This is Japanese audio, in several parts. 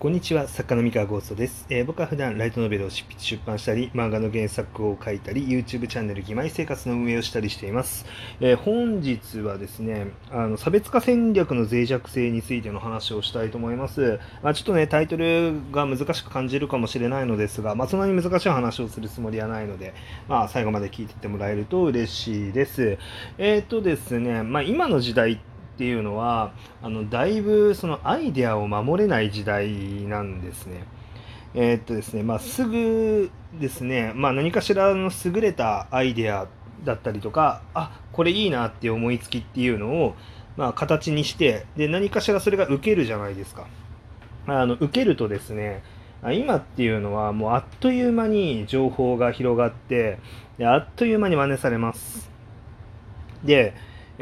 こんにちは、作家の三河ゴーストです、えー、僕は普段ライトノベルを執筆出版したり、漫画の原作を書いたり、YouTube チャンネル義妹生活の運営をしたりしています。えー、本日はですね、あの差別化戦略の脆弱性についての話をしたいと思います。まあ、ちょっとね、タイトルが難しく感じるかもしれないのですが、まあ、そんなに難しい話をするつもりはないので、まあ、最後まで聞いてってもらえると嬉しいです。えっ、ー、とですね、まあ、今の時代ってていうのはあのだいぶそのアイデアを守れない時代なんですね。えー、っとですね、まあ、すぐですね、まあ、何かしらの優れたアイデアだったりとか、あこれいいなって思いつきっていうのを、まあ、形にしてで、何かしらそれが受けるじゃないですか。あの受けるとですね、今っていうのはもうあっという間に情報が広がってであっという間に真似されます。で、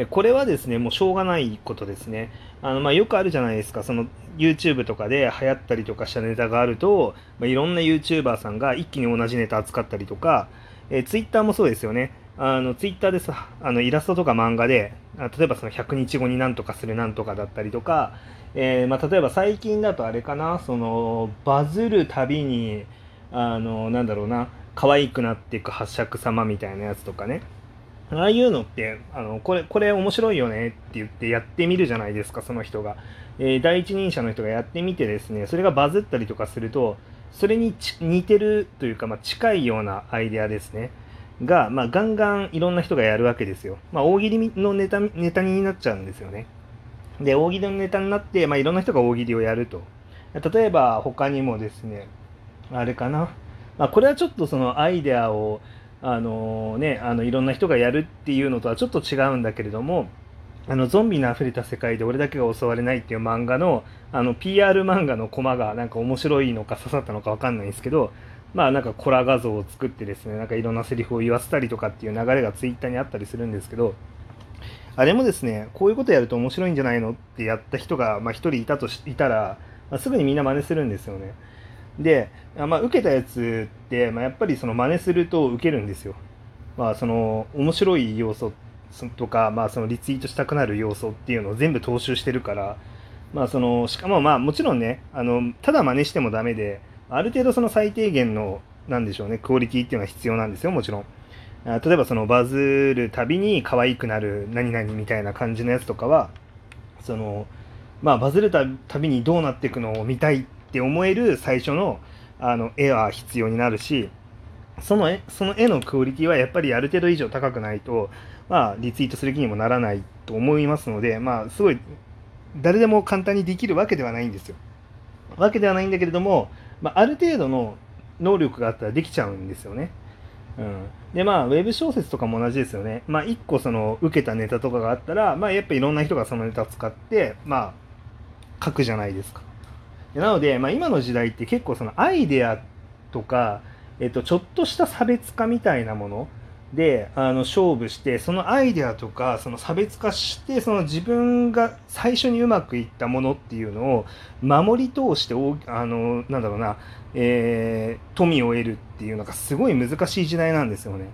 これはですね、もうしょうがないことですね。あのまあ、よくあるじゃないですか、その YouTube とかで流行ったりとかしたネタがあると、まあ、いろんな YouTuber さんが一気に同じネタ扱ったりとか、えー、Twitter もそうですよね。あの Twitter でさあのイラストとか漫画で、例えばその100日後になんとかするなんとかだったりとか、えー、まあ、例えば最近だとあれかな、そのバズるたびに、あのなんだろうな、可愛くなっていく八尺様みたいなやつとかね。ああいうのって、あの、これ、これ面白いよねって言ってやってみるじゃないですか、その人が。えー、第一人者の人がやってみてですね、それがバズったりとかすると、それに似てるというか、まあ、近いようなアイデアですね。が、まあ、ガンガンいろんな人がやるわけですよ。まあ、大喜利のネタネタになっちゃうんですよね。で、大喜利のネタになって、まあ、いろんな人が大喜利をやると。例えば、他にもですね、あれかな。まあ、これはちょっとそのアイデアを、あのね、あのいろんな人がやるっていうのとはちょっと違うんだけれどもあのゾンビの溢れた世界で俺だけが襲われないっていう漫画のあの PR 漫画のコマがなんか面白いのか刺さったのか分かんないんですけどまあなんかコラ画像を作ってですねなんかいろんなセリフを言わせたりとかっていう流れがツイッターにあったりするんですけどあれもですねこういうことやると面白いんじゃないのってやった人がまあ、1人いたといたら、まあ、すぐにみんな真似するんですよね。で、まあ、受けたやつって、まあ、やっぱりその真似すると受けるんですよ。まあ、その面白い要素とか、まあ、そのリツイートしたくなる要素っていうのを全部踏襲してるから、まあ、そのしかもまあもちろんねあのただ真似してもダメである程度その最低限のなんでしょうねクオリティっていうのは必要なんですよもちろん。例えばそのバズるたびに可愛くなる何々みたいな感じのやつとかはそのまあバズるたびにどうなっていくのを見たいっって思える最初のあの絵は必要になるしその絵その絵のクオリティはやっぱりある程度以上高くないと、まあ、リツイートする気にもならないと思いますので、まあ、すごい誰でも簡単にできるわけではないんですよ。わけではないんだけれども、まあ、ある程度の能力があったらできちゃうんですよね。うん、でまあウェブ小説とかも同じですよね。まあ1個その受けたネタとかがあったら、まあ、やっぱいろんな人がそのネタを使ってまあ書くじゃないですか。なので、まあ、今の時代って結構そのアイデアとか、えっと、ちょっとした差別化みたいなものであの勝負してそのアイデアとかその差別化してその自分が最初にうまくいったものっていうのを守り通してあのなんだろうな、えー、富を得るっていうのがすごい難しい時代なんですよね。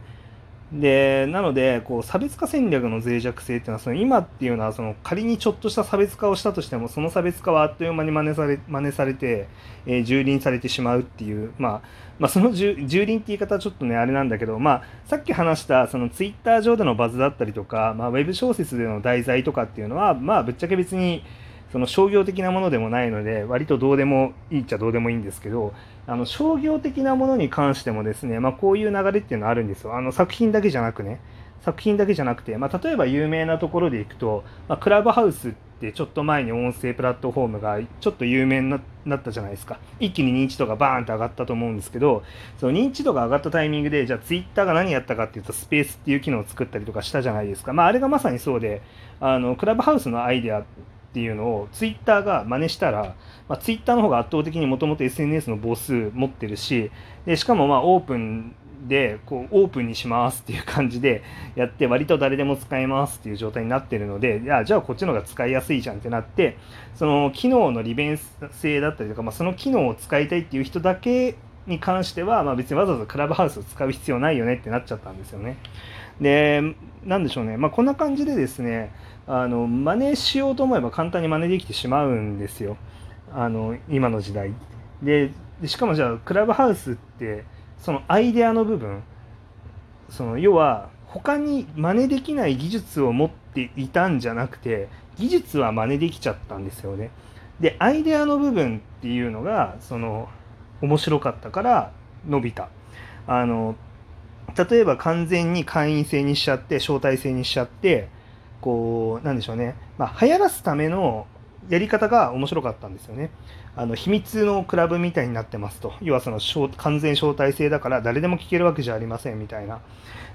でなのでこう差別化戦略の脆弱性っていうのはその今っていうのはその仮にちょっとした差別化をしたとしてもその差別化はあっという間に真似され真似されて、えー、蹂躙されてしまうっていう、まあ、まあその蹂躙って言い方はちょっとねあれなんだけど、まあ、さっき話したそのツイッター上でのバズだったりとか、まあ、ウェブ小説での題材とかっていうのは、まあ、ぶっちゃけ別にその商業的なものでもないので割とどうでもいいっちゃどうでもいいんですけどあの商業的なものに関してもですね、まあ、こういう流れっていうのはあるんですよ。あの作品だけじゃなくね作品だけじゃなくて、まあ、例えば有名なところでいくと、まあ、クラブハウスってちょっと前に音声プラットフォームがちょっと有名になったじゃないですか。一気に認知度がバーンと上がったと思うんですけどその認知度が上がったタイミングでじゃあツイッターが何やったかっていうとスペースっていう機能を作ったりとかしたじゃないですか、まあ、あれがまさにそうであのクラブハウスのアイデアっていうのをツイッターが真似したら、まあ、ツイッターの方が圧倒的にもともと SNS の母数持ってるしでしかもまあオープンでこうオープンにしますっていう感じでやって割と誰でも使えますっていう状態になってるのでいやじゃあこっちの方が使いやすいじゃんってなってその機能の利便性だったりとか、まあ、その機能を使いたいっていう人だけに関しては、まあ、別にわざわざクラブハウスを使う必要ないよねってなっちゃったんですよね。で、なんでしょうね、まあ、こんな感じでですね、あの真似しようと思えば簡単に真似できてしまうんですよ。あの今の時代でしかもじゃあクラブハウスってそのアイデアの部分その要は他に真似できない技術を持っていたんじゃなくて技術は真似できちゃったんですよね。でアイデアの部分っていうのがその面白かったから伸びた。あの例えば完全に会員制にしちゃって招待制にしちゃってこうなんでしょうね、まあ、流行らすためのやり方が面白かったんですよね。あの秘密のクラブみたいになってますと。要はその完全招待制だから誰でも聞けるわけじゃありませんみたいな。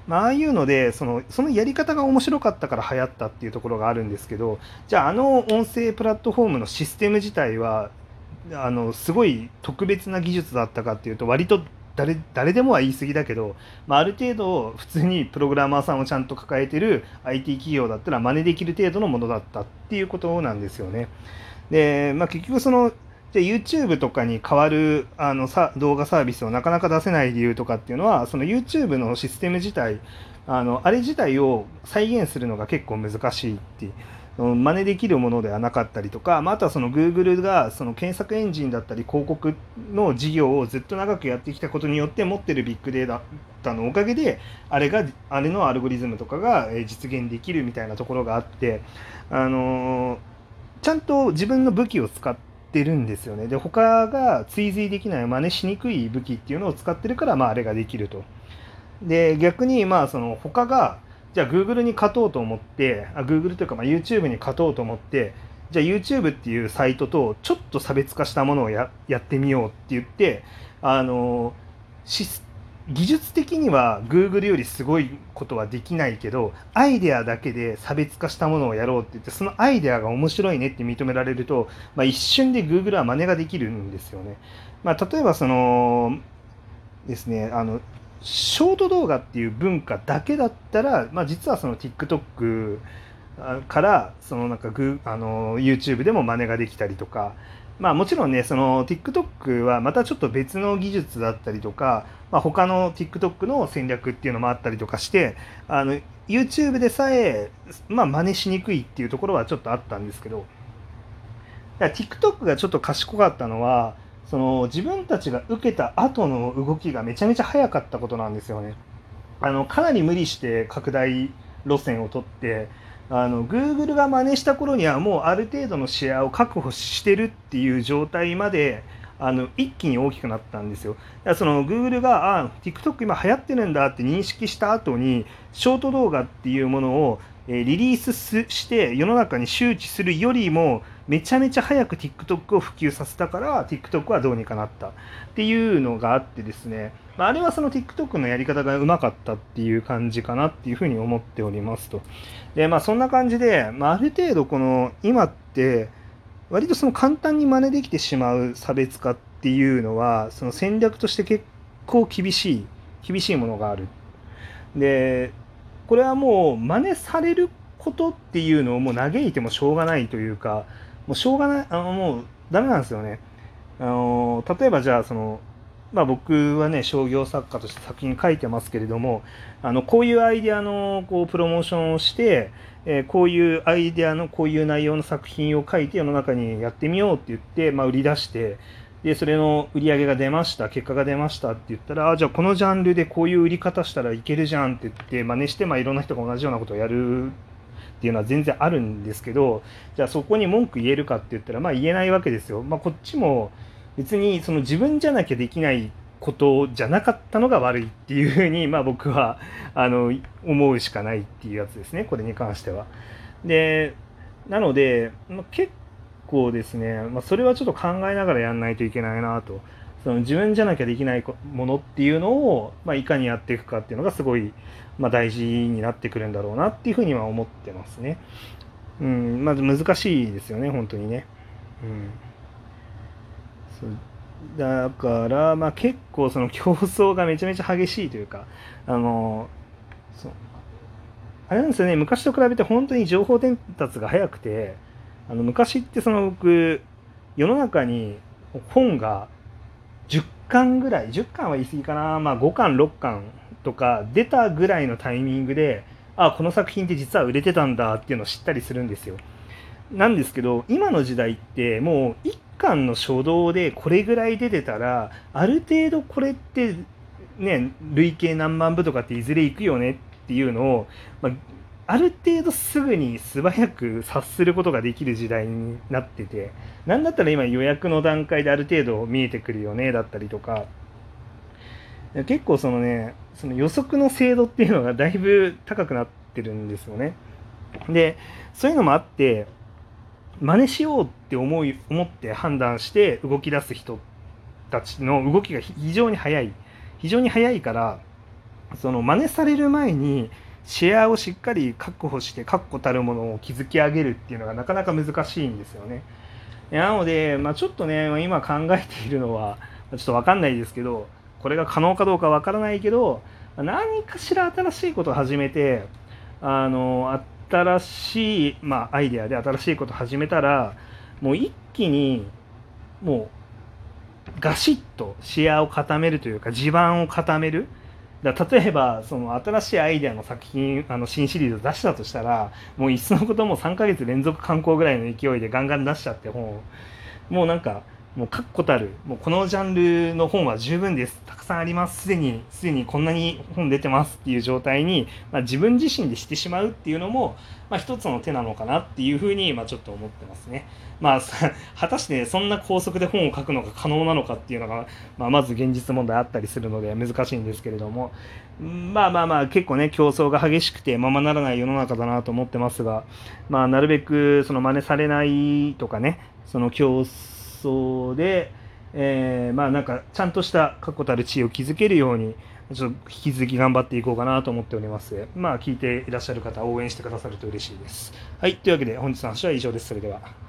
まあ、ああいうのでその、そのやり方が面白かったから流行ったっていうところがあるんですけど、じゃああの音声プラットフォームのシステム自体は、あのすごい特別な技術だったかっていうと割と誰誰でもは言い過ぎだけど、まあ、ある程度普通にプログラマーさんをちゃんと抱えてる IT 企業だったら真似できる程度のものだったっていうことなんですよね。で、まあ、結局そのじゃ YouTube とかに代わるあのさ動画サービスをなかなか出せない理由とかっていうのはその YouTube のシステム自体あのあれ自体を再現するのが結構難しいっていう。真似できるものではなかったりとか、まあ、あとはその Google がその検索エンジンだったり広告の事業をずっと長くやってきたことによって持ってるビッグデータのおかげであれがあれのアルゴリズムとかが実現できるみたいなところがあってあのちゃんと自分の武器を使ってるんですよねで他が追随できない真似しにくい武器っていうのを使ってるから、まあ、あれができると。で逆にまあその他がじゃあ Google に勝とうと思ってあ Google というかまあ YouTube に勝とうと思ってじゃあ YouTube っていうサイトとちょっと差別化したものをややってみようって言ってあの技術的には Google よりすごいことはできないけどアイデアだけで差別化したものをやろうって言ってそのアイデアが面白いねって認められると、まあ、一瞬で Google は真似ができるんですよね。まあ、例えばそのですねあのショート動画っていう文化だけだったら、まあ、実はその TikTok からそのなんかグあの YouTube でも真似ができたりとか、まあ、もちろんねその TikTok はまたちょっと別の技術だったりとか、まあ、他の TikTok の戦略っていうのもあったりとかしてあの YouTube でさえ、まあ、真似しにくいっていうところはちょっとあったんですけど TikTok がちょっと賢かったのはその自分たちが受けた後の動きがめちゃめちゃ早かったことなんですよね。あのかなり無理して拡大路線を取ってあの Google が真似した頃にはもうある程度のシェアを確保してるっていう状態まであの一気に大きくなったんですよ。だからその Google があ TikTok 今流行ってるんだって認識した後にショート動画っていうものをリリースして世の中に周知するよりもめちゃめちゃ早く TikTok を普及させたから TikTok はどうにかなったっていうのがあってですね、まあ、れはその TikTok のやり方がうまかったっていう感じかなっていうふうに思っておりますと。でまあそんな感じで、まあ、ある程度この今って割とその簡単に真似できてしまう差別化っていうのはその戦略として結構厳しい厳しいものがある。でこれはもう真似されることっていうのをもう嘆いてもしょうがないというかもうしょうがない、あの、もうダメなんですよね。あの、例えばじゃあ、その、まあ僕はね、商業作家として作品書いてますけれども、あの、こういうアイデアのこうプロモーションをして、えー、こういうアイデアのこういう内容の作品を書いて世の中にやってみようって言って、まあ売り出して、で、それの売り上げが出ました、結果が出ましたって言ったら、あ、じゃあこのジャンルでこういう売り方したらいけるじゃんって言って、真似して、まあいろんな人が同じようなことをやるっていうのは全然あるんですけどじゃあそこに文句言えるかって言ったらまあ言えないわけですよ。まあ、こっちも別にその自分じゃなきゃできないことじゃなかったのが悪いっていうふうに、まあ、僕はあの思うしかないっていうやつですねこれに関しては。でなので、まあ、結構ですね、まあ、それはちょっと考えながらやんないといけないなと。その自分じゃなきゃできないものっていうのを、まあ、いかにやっていくかっていうのがすごい、まあ、大事になってくるんだろうなっていうふうには思ってますね。うん、まず難しいですよね、本当にね。うん、だから、まあ、結構その競争がめちゃめちゃ激しいというか、あの、そうあれなんですよね、昔と比べて本当に情報伝達が早くて、あの昔ってその僕、世の中に本が巻ぐらい10巻は言い過ぎかな、まあ、5巻6巻とか出たぐらいのタイミングであこの作品って実は売れてたんだっていうのを知ったりするんですよ。なんですけど今の時代ってもう1巻の初動でこれぐらい出てたらある程度これってね累計何万部とかっていずれいくよねっていうのを、まあ、ある程度すぐに素早く察することができる時代になっててなんだったら今予約の段階である程度見えてくるよねだったりとか結構そのねその予測の精度っていうのがだいぶ高くなってるんですよね。でそういうのもあって真似しようって思い思って判断して動き出す人たちの動きが非常に速い非常に速いからその真似される前にシェアをしっかり確保して確固たるものを築き上げるっていうのがなかなか難しいんですよね。なので、まあ、ちょっとね今考えているのはちょっと分かんないですけどこれが可能かどうか分からないけど何かしら新しいことを始めてあの新しい、まあ、アイデアで新しいことを始めたらもう一気にもうガシッとシェアを固めるというか地盤を固めるだ例えばその新しいアイデアの作品あの新シリーズ出したとしたらもういっそのことも3ヶ月連続刊行ぐらいの勢いでガンガン出しちゃって本もうなんかもう確固たるもうこのジャンルの本は十分です。たくさんあります。すでにすでにこんなに本出てますっていう状態に、まあ、自分自身でしてしまうっていうのも、まあ、一つの手なのかなっていうふうに、まあ、ちょっと思ってますね。まあ、果たしてそんな高速で本を書くのが可能なのかっていうのが、まあ、まず現実問題あったりするので難しいんですけれども。まあまあまあ結構ね競争が激しくてままならない世の中だなと思ってますが、まあ、なるべくその真似されないとかねその競争で、えー、まあなんかちゃんとした確固たる地位を築けるようにちょっと引き続き頑張っていこうかなと思っております。まあ聞いていらっしゃる方応援してくださると嬉しいです。はい、というわけで本日の話は以上です。それでは。